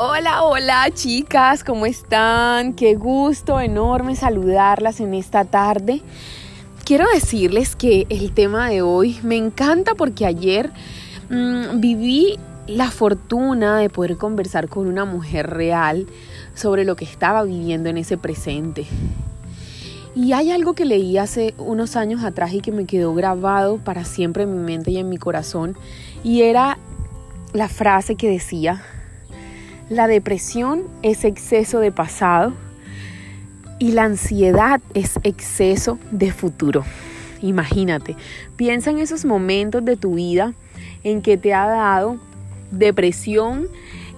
Hola, hola chicas, ¿cómo están? Qué gusto enorme saludarlas en esta tarde. Quiero decirles que el tema de hoy me encanta porque ayer mmm, viví la fortuna de poder conversar con una mujer real sobre lo que estaba viviendo en ese presente. Y hay algo que leí hace unos años atrás y que me quedó grabado para siempre en mi mente y en mi corazón. Y era la frase que decía, la depresión es exceso de pasado y la ansiedad es exceso de futuro. Imagínate, piensa en esos momentos de tu vida en que te ha dado depresión,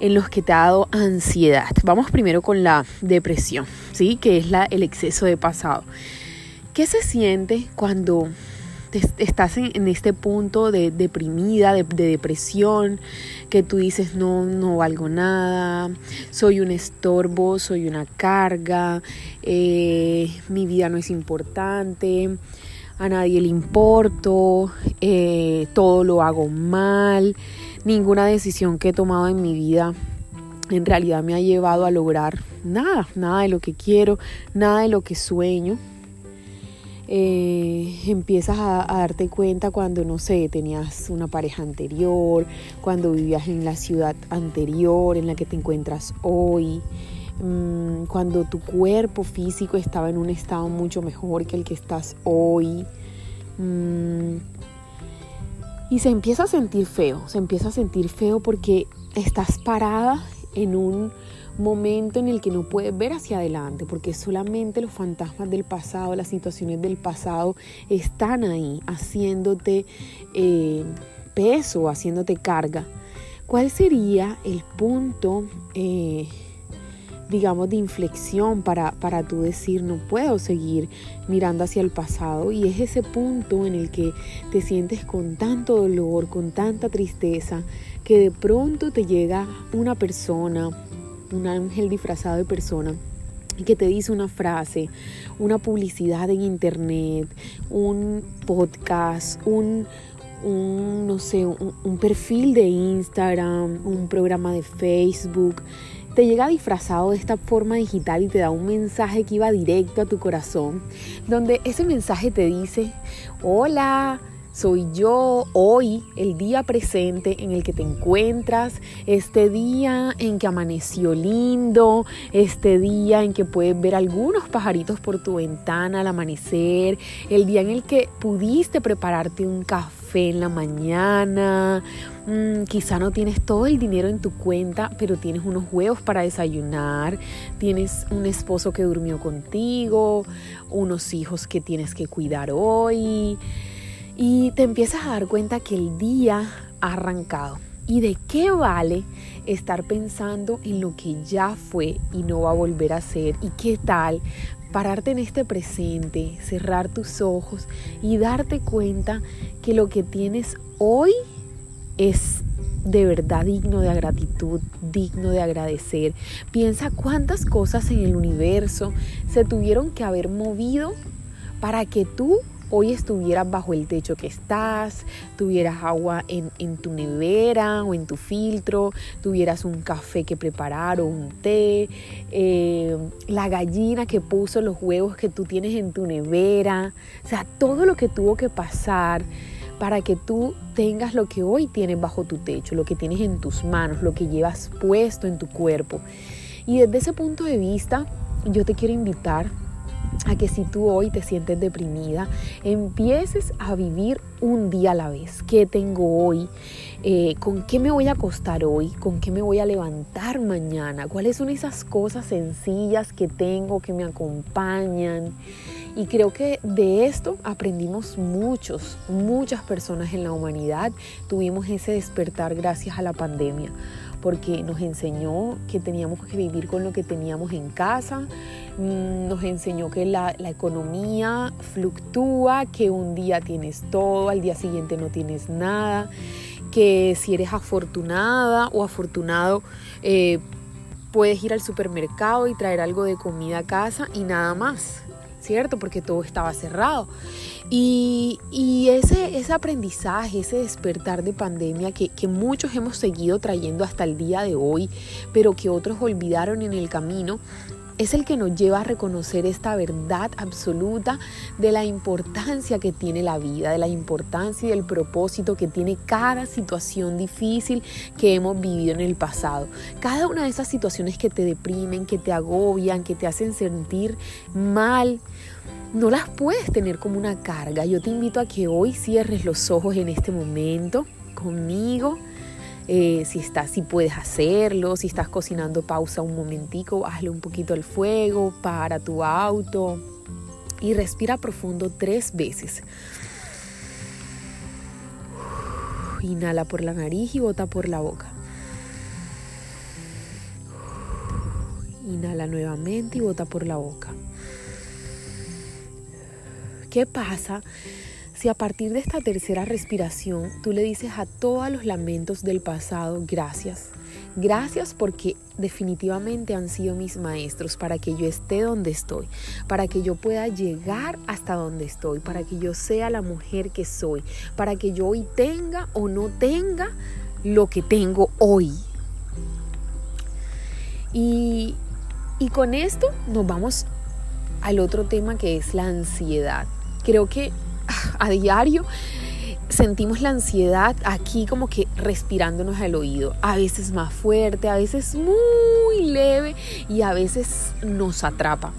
en los que te ha dado ansiedad. Vamos primero con la depresión, ¿sí? Que es el exceso de pasado. ¿Qué se siente cuando estás en, este punto de deprimida, de, depresión, que tú dices no, no valgo nada, soy un estorbo, soy una carga, eh, mi vida no es importante, a nadie le importo, eh, todo lo hago mal, ninguna decisión que he tomado en mi vida en realidad me ha llevado a lograr nada, nada de lo que quiero, nada de lo que sueño. Eh, empiezas a, darte cuenta cuando, no sé, tenías una pareja anterior, cuando vivías en la ciudad anterior en la que te encuentras hoy, mm, cuando tu cuerpo físico estaba en un estado mucho mejor que el que estás hoy. Mm, y se empieza a sentir feo, se empieza a sentir feo porque estás parada en un momento en el que no puedes ver hacia adelante, porque solamente los fantasmas del pasado, las situaciones del pasado están ahí haciéndote eh, peso, haciéndote carga. ¿Cuál sería el punto, eh, digamos, de inflexión para, para tú decir, no puedo seguir mirando hacia el pasado? Y es ese punto en el que te sientes con tanto dolor, con tanta tristeza, que de pronto te llega una persona, un ángel disfrazado de persona que te dice una frase, una publicidad en internet, un podcast, un, no sé, un, perfil de Instagram, un programa de Facebook, te llega disfrazado de esta forma digital y te da un mensaje que iba directo a tu corazón, donde ese mensaje te dice, hola, soy yo hoy, el día presente en el que te encuentras, este día en que amaneció lindo, este día en que puedes ver algunos pajaritos por tu ventana al amanecer, el día en el que pudiste prepararte un café en la mañana, mm, quizá no tienes todo el dinero en tu cuenta, pero tienes unos huevos para desayunar, tienes un esposo que durmió contigo, unos hijos que tienes que cuidar hoy y te empiezas a dar cuenta que el día ha arrancado. ¿Y de qué vale estar pensando en lo que ya fue y no va a volver a ser? ¿Y qué tal pararte en este presente, cerrar tus ojos y darte cuenta que lo que tienes hoy es de verdad digno de gratitud, digno de agradecer. Piensa cuántas cosas en el universo se tuvieron que haber movido para que tú hoy estuvieras bajo el techo que estás, tuvieras agua en, tu nevera o en tu filtro, tuvieras un café que preparar o un té, eh, la gallina que puso los huevos que tú tienes en tu nevera, o sea, todo lo que tuvo que pasar para que tú tengas lo que hoy tienes bajo tu techo, lo que tienes en tus manos, lo que llevas puesto en tu cuerpo. Y desde ese punto de vista, yo te quiero invitar a que si tú hoy te sientes deprimida, empieces a vivir un día a la vez. ¿Qué tengo hoy? Eh, ¿Con qué me voy a acostar hoy? ¿Con qué me voy a levantar mañana? ¿Cuáles son esas cosas sencillas que tengo que me acompañan? Y creo que de esto aprendimos muchos, muchas personas en la humanidad. Tuvimos ese despertar gracias a la pandemia porque nos enseñó que teníamos que vivir con lo que teníamos en casa, mm, nos enseñó que la, economía fluctúa, que un día tienes todo, al día siguiente no tienes nada, que si eres afortunada o afortunado, eh, puedes ir al supermercado y traer algo de comida a casa y nada más, ¿cierto? Porque todo estaba cerrado. Y, ese, aprendizaje, ese despertar de pandemia que, que, muchos hemos seguido trayendo hasta el día de hoy, pero que otros olvidaron en el camino, es el que nos lleva a reconocer esta verdad absoluta de la importancia que tiene la vida, de la importancia y del propósito que tiene cada situación difícil que hemos vivido en el pasado. Cada una de esas situaciones que te deprimen, que te agobian, que te hacen sentir mal, no las puedes tener como una carga. Yo te invito a que hoy cierres los ojos en este momento conmigo eh, si estás, si puedes hacerlo, si estás cocinando, pausa un momentico, hazle un poquito el fuego, para tu auto y respira profundo tres veces. Inhala por la nariz y bota por la boca. Inhala nuevamente y bota por la boca. ¿Qué pasa si a partir de esta tercera respiración tú le dices a todos los lamentos del pasado gracias, gracias porque definitivamente han sido mis maestros para que yo esté donde estoy, para que yo pueda llegar hasta donde estoy, para que yo sea la mujer que soy, para que yo hoy tenga o no tenga lo que tengo hoy. Y, y con esto nos vamos al otro tema que es la ansiedad. Creo que a diario, sentimos la ansiedad aquí como que respirándonos al oído, a veces más fuerte, a veces muy leve y a veces nos atrapa.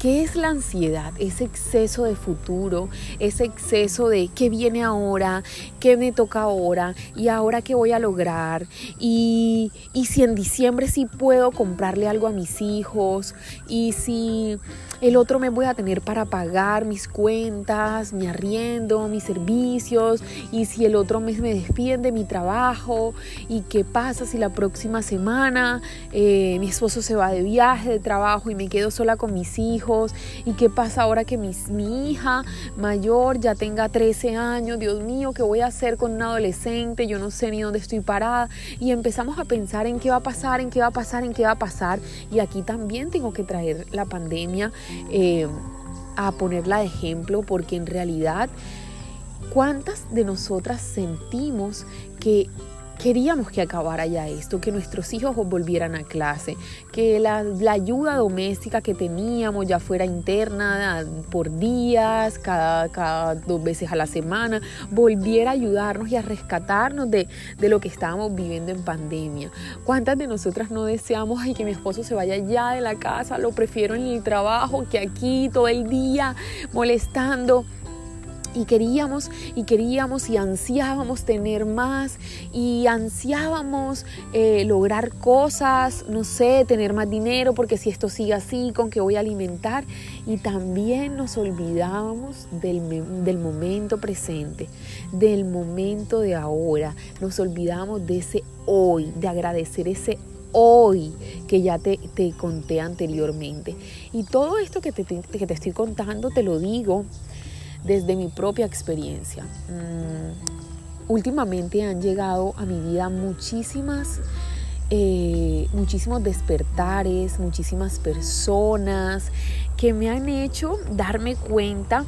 ¿Qué es la ansiedad? Ese exceso de futuro, ese exceso de qué viene ahora, qué me toca ahora y ahora qué voy a lograr y, y si en diciembre sí puedo comprarle algo a mis hijos y si el otro mes voy a tener para pagar mis cuentas, mi arriendo, mis servicios y si el otro mes me despiden de mi trabajo y qué pasa si la próxima semana eh, mi esposo se va de viaje de trabajo y me quedo sola con mis hijos y qué pasa ahora que mi, hija mayor ya tenga 13 años, Dios mío, ¿qué voy a hacer con un adolescente? Yo no sé ni dónde estoy parada. Y empezamos a pensar en qué va a pasar, en qué va a pasar, en qué va a pasar. Y aquí también tengo que traer la pandemia eh, a ponerla de ejemplo porque en realidad cuántas de nosotras sentimos que Queríamos que acabara ya esto, que nuestros hijos volvieran a clase, que la, ayuda doméstica que teníamos ya fuera interna por días, cada, cada, dos veces a la semana, volviera a ayudarnos y a rescatarnos de, lo que estábamos viviendo en pandemia. ¿Cuántas de nosotras no deseamos que mi esposo se vaya ya de la casa? Lo prefiero en el trabajo que aquí todo el día molestando y queríamos y queríamos y ansiábamos tener más y ansiábamos eh, lograr cosas, no sé, tener más dinero porque si esto sigue así, con qué voy a alimentar y también nos olvidábamos del, del momento presente, del momento de ahora, nos olvidamos de ese hoy, de agradecer ese hoy que ya te, te conté anteriormente. Y todo esto que te, que te estoy contando te lo digo desde mi propia experiencia. Mm, últimamente han llegado a mi vida muchísimas, eh, muchísimos despertares, muchísimas personas que me han hecho darme cuenta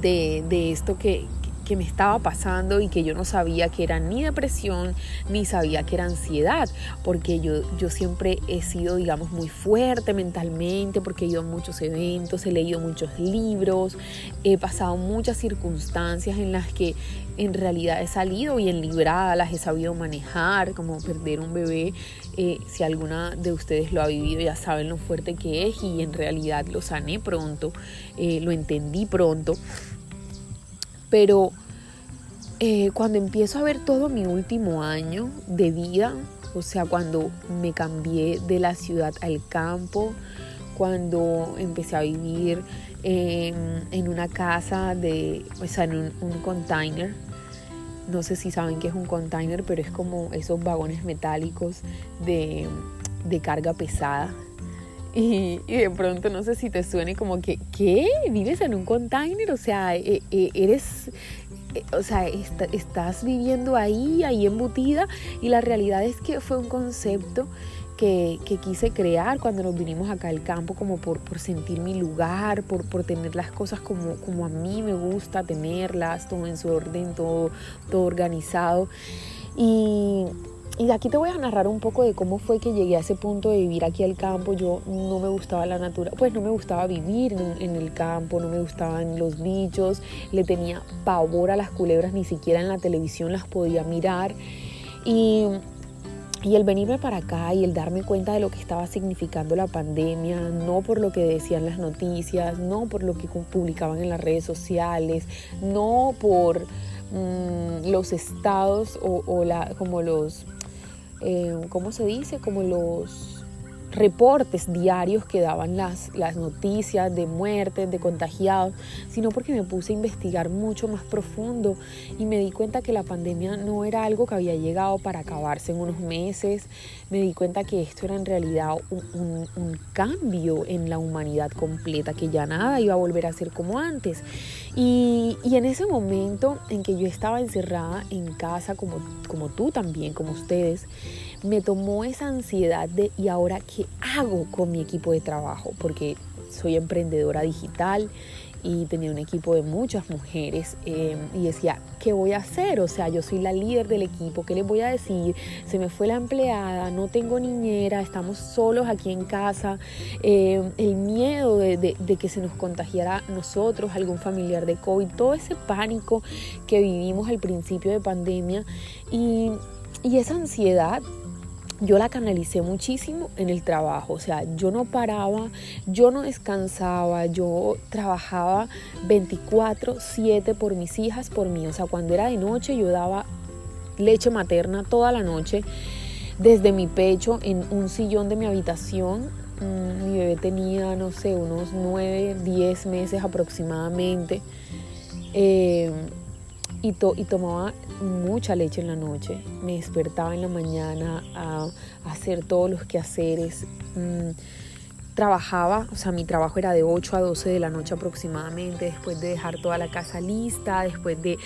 de, de esto que, que me estaba pasando y que yo no sabía que era ni depresión ni sabía que era ansiedad, porque yo, yo siempre he sido, digamos, muy fuerte mentalmente, porque he ido a muchos eventos, he leído muchos libros, he pasado muchas circunstancias en las que en realidad he salido bien librada, las he sabido manejar, como perder un bebé. Eh, si alguna de ustedes lo ha vivido, ya saben lo fuerte que es y en realidad lo sané pronto, eh, lo entendí pronto. Pero eh, cuando empiezo a ver todo mi último año de vida, o sea, cuando me cambié de la ciudad al campo, cuando empecé a vivir en, una casa de, o sea, en un, container. No sé si saben qué es un container, pero es como esos vagones metálicos de carga pesada. Y, de pronto no sé si te suene como que, ¿qué? ¿Vives en un container? O sea, e, e, eres, e, o sea, estás viviendo ahí, ahí embutida. Y la realidad es que fue un concepto que, quise crear cuando nos vinimos acá al campo, como por, por sentir mi lugar, por, por, tener las cosas como, como a mí me gusta tenerlas, todo en su orden, todo, todo organizado. Y, y de aquí te voy a narrar un poco de cómo fue que llegué a ese punto de vivir aquí al campo. Yo no me gustaba la naturaleza, pues no me gustaba vivir en, el campo, no me gustaban los bichos, le tenía pavor a las culebras, ni siquiera en la televisión las podía mirar. Y y el venirme para acá y el darme cuenta de lo que estaba significando la pandemia, no por lo que decían las noticias, no por lo que publicaban en las redes sociales, no por mm, los estados o, la, como los, eh, ¿cómo se dice? Como los reportes diarios que daban las, las noticias de muertes, de contagiados, sino porque me puse a investigar mucho más profundo y me di cuenta que la pandemia no era algo que había llegado para acabarse en unos meses, me di cuenta que esto era en realidad un, un, cambio en la humanidad completa, que ya nada iba a volver a ser como antes. Y, y, en ese momento en que yo estaba encerrada en casa, como, como tú también, como ustedes, me tomó esa ansiedad de ¿y ahora qué hago con mi equipo de trabajo? Porque soy emprendedora digital y tenía un equipo de muchas mujeres em, y decía, ¿qué voy a hacer? O sea, yo soy la líder del equipo, ¿qué les voy a decir? Se me fue la empleada, no tengo niñera, estamos solos aquí en casa, em, el miedo de, que se nos contagiara nosotros, algún familiar de COVID, todo ese pánico que vivimos al principio de pandemia y, y esa ansiedad yo la canalicé muchísimo en el trabajo, o sea, yo no paraba, yo no descansaba, yo trabajaba 24/7 por mis hijas, por mí, o sea, cuando era de noche yo daba leche materna toda la noche desde mi pecho en un sillón de mi habitación. Mm, mi bebé tenía, no sé, unos 9, 10 meses aproximadamente. Eh, y, y, tomaba mucha leche en la noche. Me despertaba en la mañana a, hacer todos los quehaceres. Mm, trabajaba, o sea, mi trabajo era de 8 a 12 de la noche aproximadamente, después de dejar toda la casa lista, después de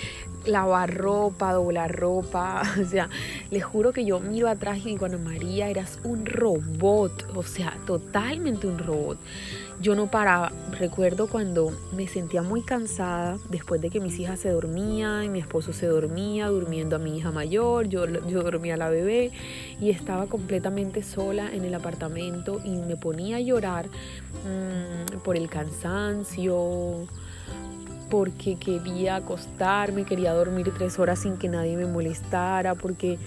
lavar ropa, doblar ropa, o sea, les juro que yo miro atrás y digo, María, eras un robot, o sea, totalmente un robot. Yo no paraba, recuerdo cuando me sentía muy cansada después de que mis hijas se dormían, y mi esposo se dormía, durmiendo a mi hija mayor, yo, yo dormía a la bebé y estaba completamente sola en el apartamento y me ponía a llorar mmm, por el cansancio, porque quería acostarme, quería dormir tres horas sin que nadie me molestara, porque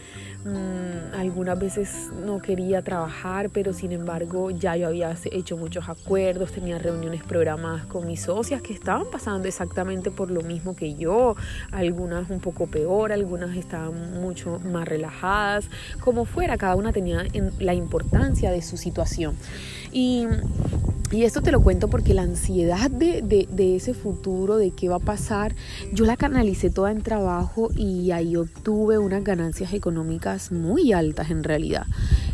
mmm, algunas veces no quería trabajar, pero sin embargo ya yo había hecho muchos acuerdos, tenía reuniones programadas con mis socias que estaban pasando exactamente por lo mismo que yo, algunas un poco peor, algunas estaban mucho más relajadas, como fuera, cada una tenía la importancia de su situación. Y y esto te lo cuento porque la ansiedad de, de, ese futuro, de qué va a pasar, yo la canalicé toda en trabajo y ahí obtuve unas ganancias económicas muy altas en realidad.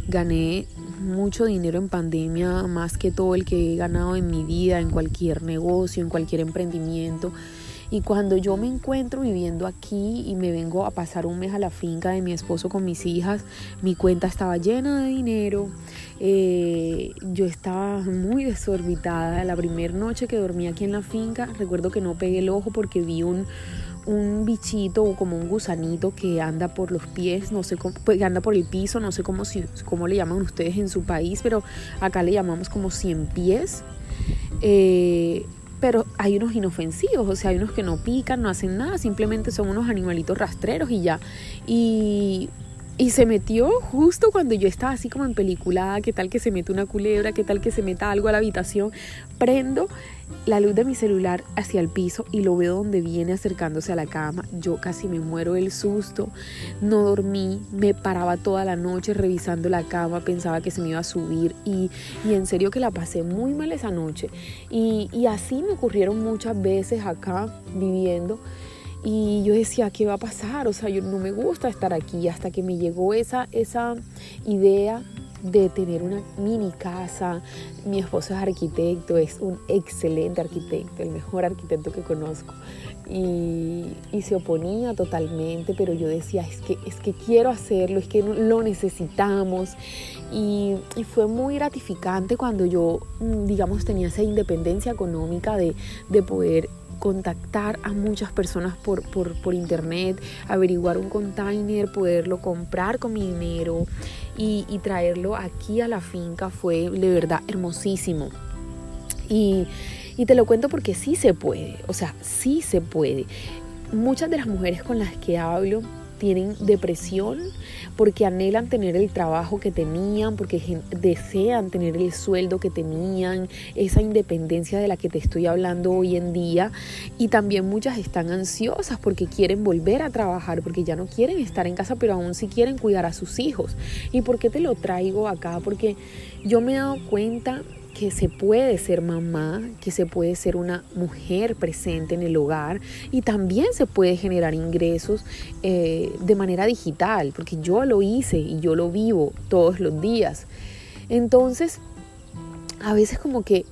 Gané mucho dinero en pandemia, más que todo el que he ganado en mi vida, en cualquier negocio, en cualquier emprendimiento. Y cuando yo me encuentro viviendo aquí y me vengo a pasar un mes a la finca de mi esposo con mis hijas, mi cuenta estaba llena de dinero, eh, yo estaba muy desorbitada. La primera noche que dormí aquí en la finca, recuerdo que no pegué el ojo porque vi un, un bichito o como un gusanito que anda por los pies, no sé cómo, pues, que anda por el piso, no sé cómo, si, cómo le llaman ustedes en su país, pero acá le llamamos como 100 pies. Eh, pero hay unos inofensivos, o sea, hay unos que no pican, no hacen nada, simplemente son unos animalitos rastreros y ya. Y, y se metió justo cuando yo estaba así como en peliculada, qué tal que se mete una culebra, qué tal que se meta algo a la habitación. Prendo la luz de mi celular hacia el piso y lo veo donde viene acercándose a la cama. Yo casi me muero del susto, no dormí, me paraba toda la noche revisando la cama, pensaba que se me iba a subir y, y en serio que la pasé muy mal esa noche. Y, y así me ocurrieron muchas veces acá viviendo. Y yo decía, ¿qué va a pasar? O sea, yo no me gusta estar aquí hasta que me llegó esa, esa idea de tener una mini casa. Mi esposo es arquitecto, es un excelente arquitecto, el mejor arquitecto que conozco. y, se oponía totalmente, pero yo decía, es que, es que quiero hacerlo, es que lo necesitamos. Y, fue muy gratificante cuando yo, mm, digamos, tenía esa independencia económica de, poder contactar a muchas personas por, por, internet, averiguar un container, poderlo comprar con mi dinero y, y traerlo aquí a la finca fue de verdad hermosísimo. Y y te lo cuento porque sí se puede, o sea, sí se puede. Muchas de las mujeres con las que hablo tienen depresión porque anhelan tener el trabajo que tenían, porque desean tener el sueldo que tenían, esa independencia de la que te estoy hablando hoy en día. Y también muchas están ansiosas porque quieren volver a trabajar, porque ya no quieren estar en casa, pero aún sí quieren cuidar a sus hijos. ¿Y por qué te lo traigo acá? Porque yo me he dado cuenta que se puede ser mamá, que se puede ser una mujer presente en el hogar y también se puede generar ingresos eh, de manera digital, porque yo lo hice y yo lo vivo todos los días. Entonces, a veces como que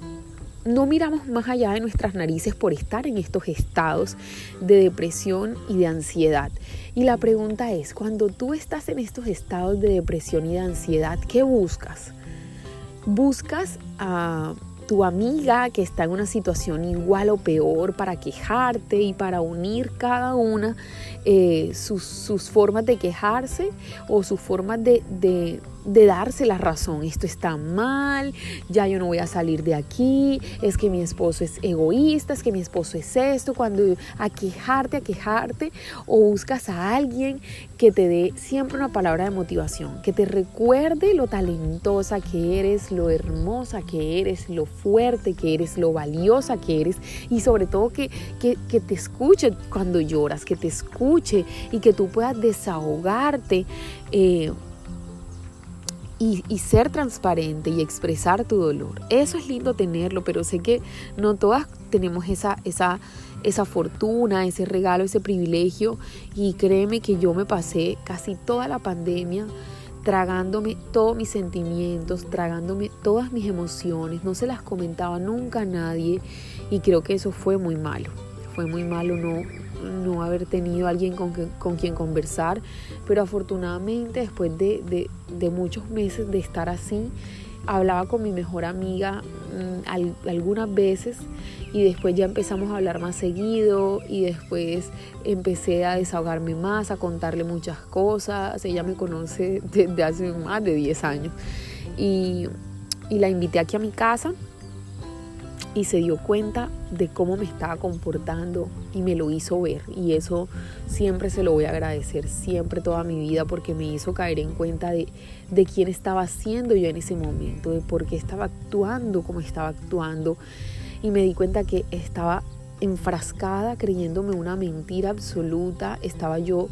no miramos más allá de nuestras narices por estar en estos estados de depresión y de ansiedad. Y la pregunta es, cuando tú estás en estos estados de depresión y de ansiedad, ¿qué buscas? Buscas a tu amiga que está en una situación igual o peor para quejarte y para unir cada una eh, sus, formas de quejarse o sus formas de darse la razón, esto está mal, ya yo no voy a salir de aquí, es que mi esposo es egoísta, es que mi esposo es esto, cuando a quejarte, a quejarte, o buscas a alguien que te dé siempre una palabra de motivación, que te recuerde lo talentosa que eres, lo hermosa que eres, lo fuerte que eres, lo valiosa que eres y sobre todo que, que, que te escuche cuando lloras, que te escuche y que tú puedas desahogarte. Eh, y, ser transparente y expresar tu dolor. Eso es lindo tenerlo, pero sé que no todas tenemos esa, esa, esa fortuna, ese regalo, ese privilegio. Y créeme que yo me pasé casi toda la pandemia tragándome todos mis sentimientos, tragándome todas mis emociones. No se las comentaba nunca a nadie y creo que eso fue muy malo. Fue muy malo no, no haber tenido alguien con, con quien conversar, pero afortunadamente después de, muchos meses de estar así, hablaba con mi mejor amiga mm, algunas veces y después ya empezamos a hablar más seguido y después empecé a desahogarme más, a contarle muchas cosas. Ella me conoce desde hace más de 10 años y, y la invité aquí a mi casa y se dio cuenta de cómo me estaba comportando y me lo hizo ver. Y eso siempre se lo voy a agradecer siempre toda mi vida porque me hizo caer en cuenta de, de quién estaba siendo yo en ese momento, de por qué estaba actuando como estaba actuando. Y me di cuenta que estaba enfrascada creyéndome una mentira absoluta, estaba yo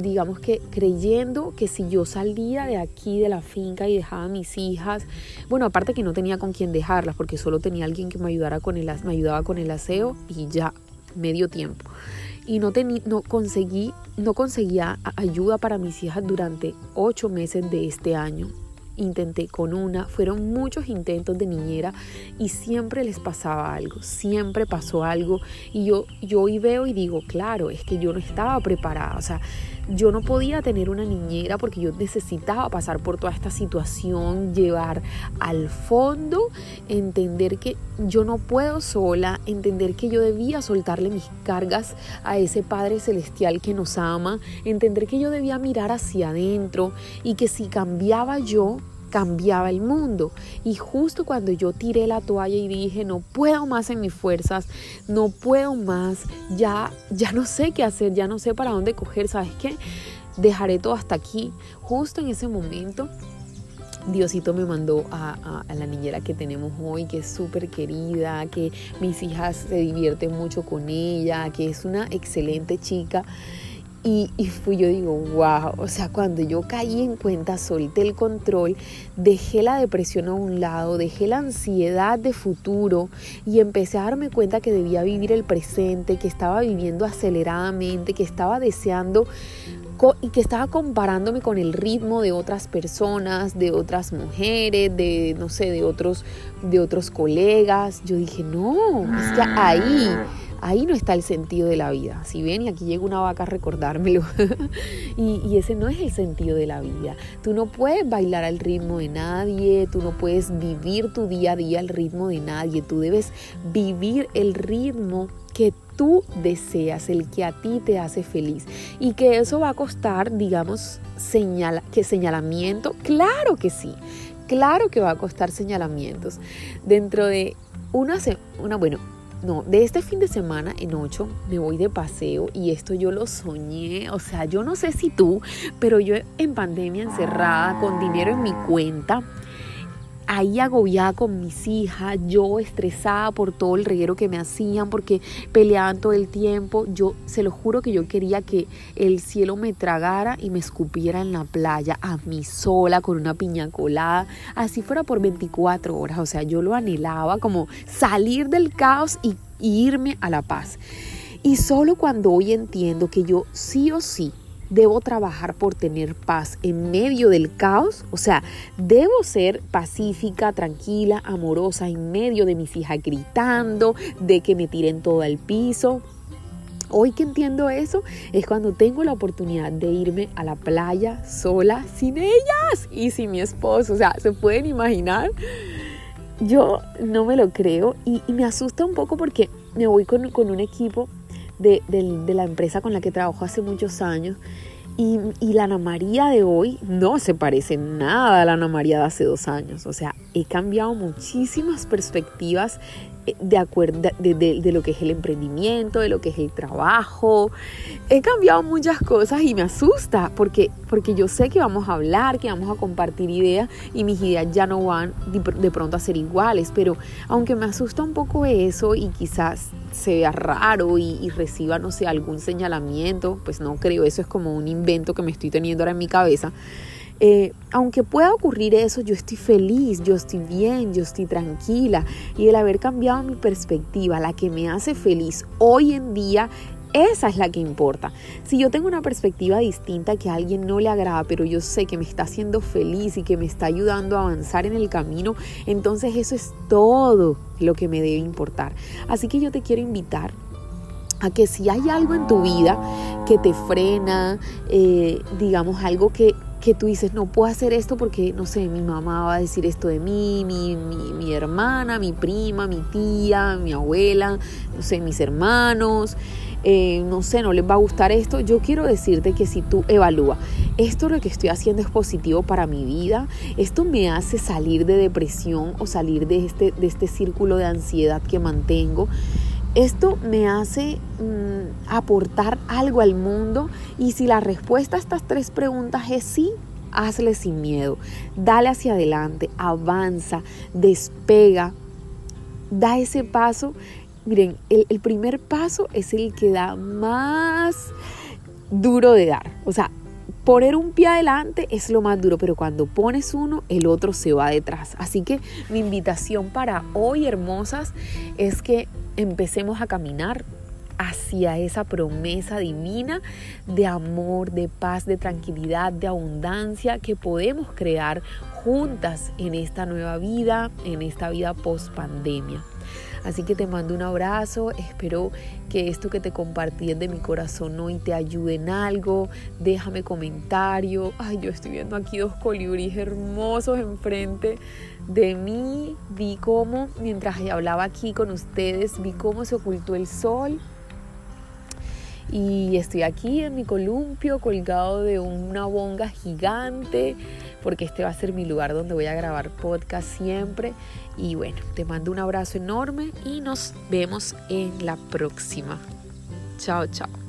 digamos que creyendo que si yo salía de aquí, de la finca y dejaba a mis hijas, bueno, aparte que no tenía con quién dejarlas, porque solo tenía alguien que me, ayudara con el, me ayudaba con el aseo y ya, medio tiempo. Y no, no, conseguí, no conseguía ayuda para mis hijas durante ocho meses de este año intenté con una, fueron muchos intentos de niñera y siempre les pasaba algo, siempre pasó algo y yo, yo hoy veo y digo, claro, es que yo no estaba preparada, o sea, yo no podía tener una niñera porque yo necesitaba pasar por toda esta situación, llevar al fondo, entender que yo no puedo sola, entender que yo debía soltarle mis cargas a ese Padre Celestial que nos ama, entender que yo debía mirar hacia adentro y que si cambiaba yo, cambiaba el mundo. Y justo cuando yo tiré la toalla y dije, no puedo más en mis fuerzas, no puedo más, ya, ya no sé qué hacer, ya no sé para dónde coger, ¿sabes qué? Dejaré todo hasta aquí. Justo en ese momento Diosito me mandó a, a, la niñera que tenemos hoy, que es súper querida, que mis hijas se divierten mucho con ella, que es una excelente chica. Y, fui, yo digo, wow, o sea, cuando yo caí en cuenta, solté el control, dejé la depresión a un lado, dejé la ansiedad de futuro y empecé a darme cuenta que debía vivir el presente, que estaba viviendo aceleradamente, que estaba deseando y que estaba comparándome con el ritmo de otras personas, de otras mujeres, de no sé, de otros de otros colegas. Yo dije, "No, es que ahí ahí no está el sentido de la vida. Si ven, y aquí llega una vaca a recordármelo, y, ese no es el sentido de la vida. Tú no puedes bailar al ritmo de nadie, tú no puedes vivir tu día a día al ritmo de nadie, tú debes vivir el ritmo que tú deseas, el que a ti te hace feliz. Y que eso va a costar, digamos, señala, que señalamiento. Claro que sí, claro que va a costar señalamientos. Dentro de una, una bueno, no, de este fin de semana en 8 me voy de paseo y esto yo lo soñé, o sea, yo no sé si tú, pero yo en pandemia encerrada con dinero en mi cuenta, ahí agobiada con mis hijas, yo estresada por todo el reguero que me hacían, porque peleaban todo el tiempo. Yo se lo juro que yo quería que el cielo me tragara y me escupiera en la playa, a mí sola, con una piña colada, así fuera por 24 horas. O sea, yo lo anhelaba como salir del caos y, irme a la paz. Y solo cuando hoy entiendo que yo sí o sí debo trabajar por tener paz en medio del caos, o sea, debo ser pacífica, tranquila, amorosa en medio de mis hijas gritando, de que me tiren todo al piso. Hoy que entiendo eso es cuando tengo la oportunidad de irme a la playa sola, sin ellas y sin mi esposo. O sea, ¿se pueden imaginar? Yo no me lo creo y, me asusta un poco porque me voy con, un equipo de, la empresa con la que trabajo hace muchos años. Y, y, la Ana María de hoy no se parece nada a la Ana María de hace dos años. O sea, he cambiado muchísimas perspectivas de acuerdo de, lo que es el emprendimiento, de lo que es el trabajo. He cambiado muchas cosas y me asusta porque, porque yo sé que vamos a hablar, que vamos a compartir ideas y mis ideas ya no van de, pronto a ser iguales, pero aunque me asusta un poco eso y quizás se vea raro y, y reciba, no sé, algún señalamiento, pues no creo, eso es como un invento que me estoy teniendo ahora en mi cabeza. Eh, aunque pueda ocurrir eso, yo estoy feliz, yo estoy bien, yo estoy tranquila. Y el haber cambiado mi perspectiva, la que me hace feliz hoy en día, esa es la que importa. Si yo tengo una perspectiva distinta que a alguien no le agrada, pero yo sé que me está haciendo feliz y que me está ayudando a avanzar en el camino, entonces eso es todo lo que me debe importar. Así que yo te quiero invitar a que si hay algo en tu vida que te frena, eh, digamos algo que que tú dices, no puedo hacer esto porque, no sé, mi mamá va a decir esto de mí, mi, mi, hermana, mi prima, mi tía, mi abuela, no sé, mis hermanos, eh, no sé, no les va a gustar esto. Yo quiero decirte que si tú evalúa, esto lo que estoy haciendo es positivo para mi vida, esto me hace salir de depresión o salir de este, de este círculo de ansiedad que mantengo. Esto me hace mm, aportar algo al mundo y si la respuesta a estas tres preguntas es sí, hazle sin miedo, dale hacia adelante, avanza, despega, da ese paso. Miren, el, el primer paso es el que da más duro de dar. O sea, poner un pie adelante es lo más duro, pero cuando pones uno, el otro se va detrás. Así que mi invitación para hoy, hermosas, es que empecemos a caminar hacia esa promesa divina de amor, de paz, de tranquilidad, de abundancia que podemos crear juntas en esta nueva vida, en esta vida post pandemia. Así que te mando un abrazo, espero que esto que te compartí de mi corazón hoy te ayude en algo, déjame comentario. Ay, yo estoy viendo aquí dos colibríes hermosos enfrente de mí, vi cómo, mientras hablaba aquí con ustedes, vi cómo se ocultó el sol. Y estoy aquí en mi columpio colgado de una bonga gigante porque este va a ser mi lugar donde voy a grabar podcast siempre y bueno, te mando un abrazo enorme y nos vemos en la próxima. Chao, chao.